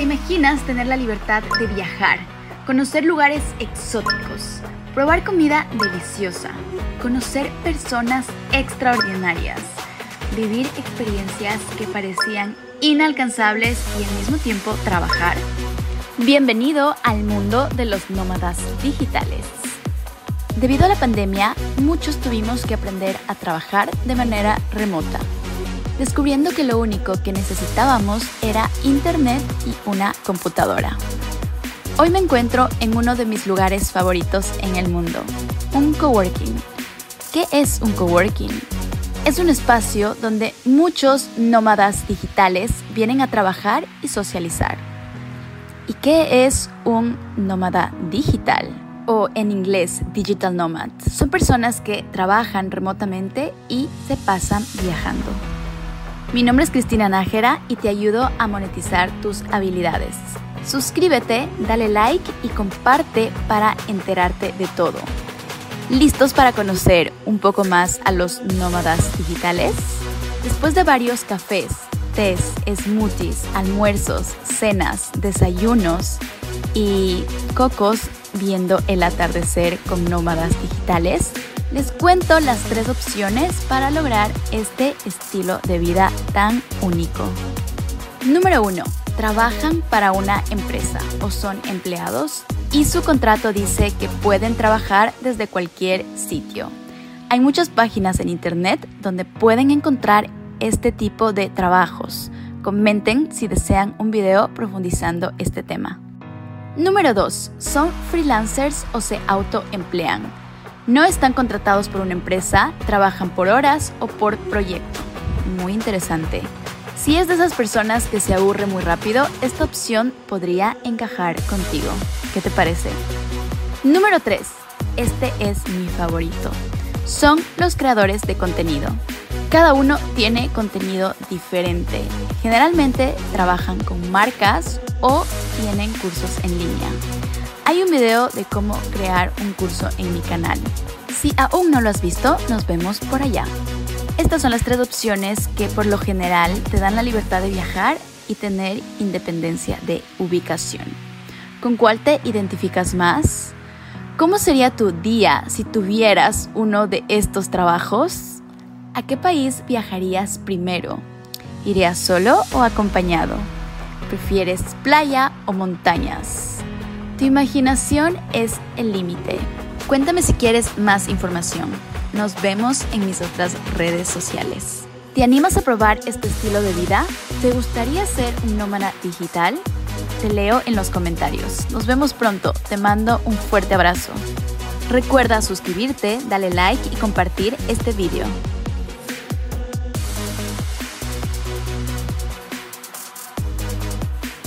¿Te imaginas tener la libertad de viajar, conocer lugares exóticos, probar comida deliciosa, conocer personas extraordinarias, vivir experiencias que parecían inalcanzables y al mismo tiempo trabajar? Bienvenido al mundo de los nómadas digitales. Debido a la pandemia, muchos tuvimos que aprender a trabajar de manera remota, descubriendo que lo único que necesitábamos era internet y una computadora. Hoy me encuentro en uno de mis lugares favoritos en el mundo, un coworking. ¿Qué es un coworking? Es un espacio donde muchos nómadas digitales vienen a trabajar y socializar. ¿Y qué es un nómada digital? o en inglés Digital Nomad. Son personas que trabajan remotamente y se pasan viajando. Mi nombre es Cristina Nájera y te ayudo a monetizar tus habilidades. Suscríbete, dale like y comparte para enterarte de todo. ¿Listos para conocer un poco más a los nómadas digitales? Después de varios cafés, tés, smoothies, almuerzos, cenas, desayunos y cocos viendo el atardecer con nómadas digitales, les cuento las tres opciones para lograr este estilo de vida tan único. Número 1. Trabajan para una empresa o son empleados y su contrato dice que pueden trabajar desde cualquier sitio. Hay muchas páginas en internet donde pueden encontrar este tipo de trabajos. Comenten si desean un video profundizando este tema. Número 2. Son freelancers o se autoemplean. No están contratados por una empresa, trabajan por horas o por proyecto. Muy interesante. Si es de esas personas que se aburre muy rápido, esta opción podría encajar contigo. ¿Qué te parece? Número 3. Este es mi favorito. Son los creadores de contenido. Cada uno tiene contenido diferente. Generalmente trabajan con marcas o tienen cursos en línea. Hay un video de cómo crear un curso en mi canal. Si aún no lo has visto, nos vemos por allá. Estas son las tres opciones que por lo general te dan la libertad de viajar y tener independencia de ubicación. ¿Con cuál te identificas más? ¿Cómo sería tu día si tuvieras uno de estos trabajos? ¿A qué país viajarías primero? ¿Irías solo o acompañado? ¿Prefieres playa o montañas? Tu imaginación es el límite. Cuéntame si quieres más información. Nos vemos en mis otras redes sociales. ¿Te animas a probar este estilo de vida? ¿Te gustaría ser un nómada digital? Te leo en los comentarios. Nos vemos pronto. Te mando un fuerte abrazo. Recuerda suscribirte, darle like y compartir este video.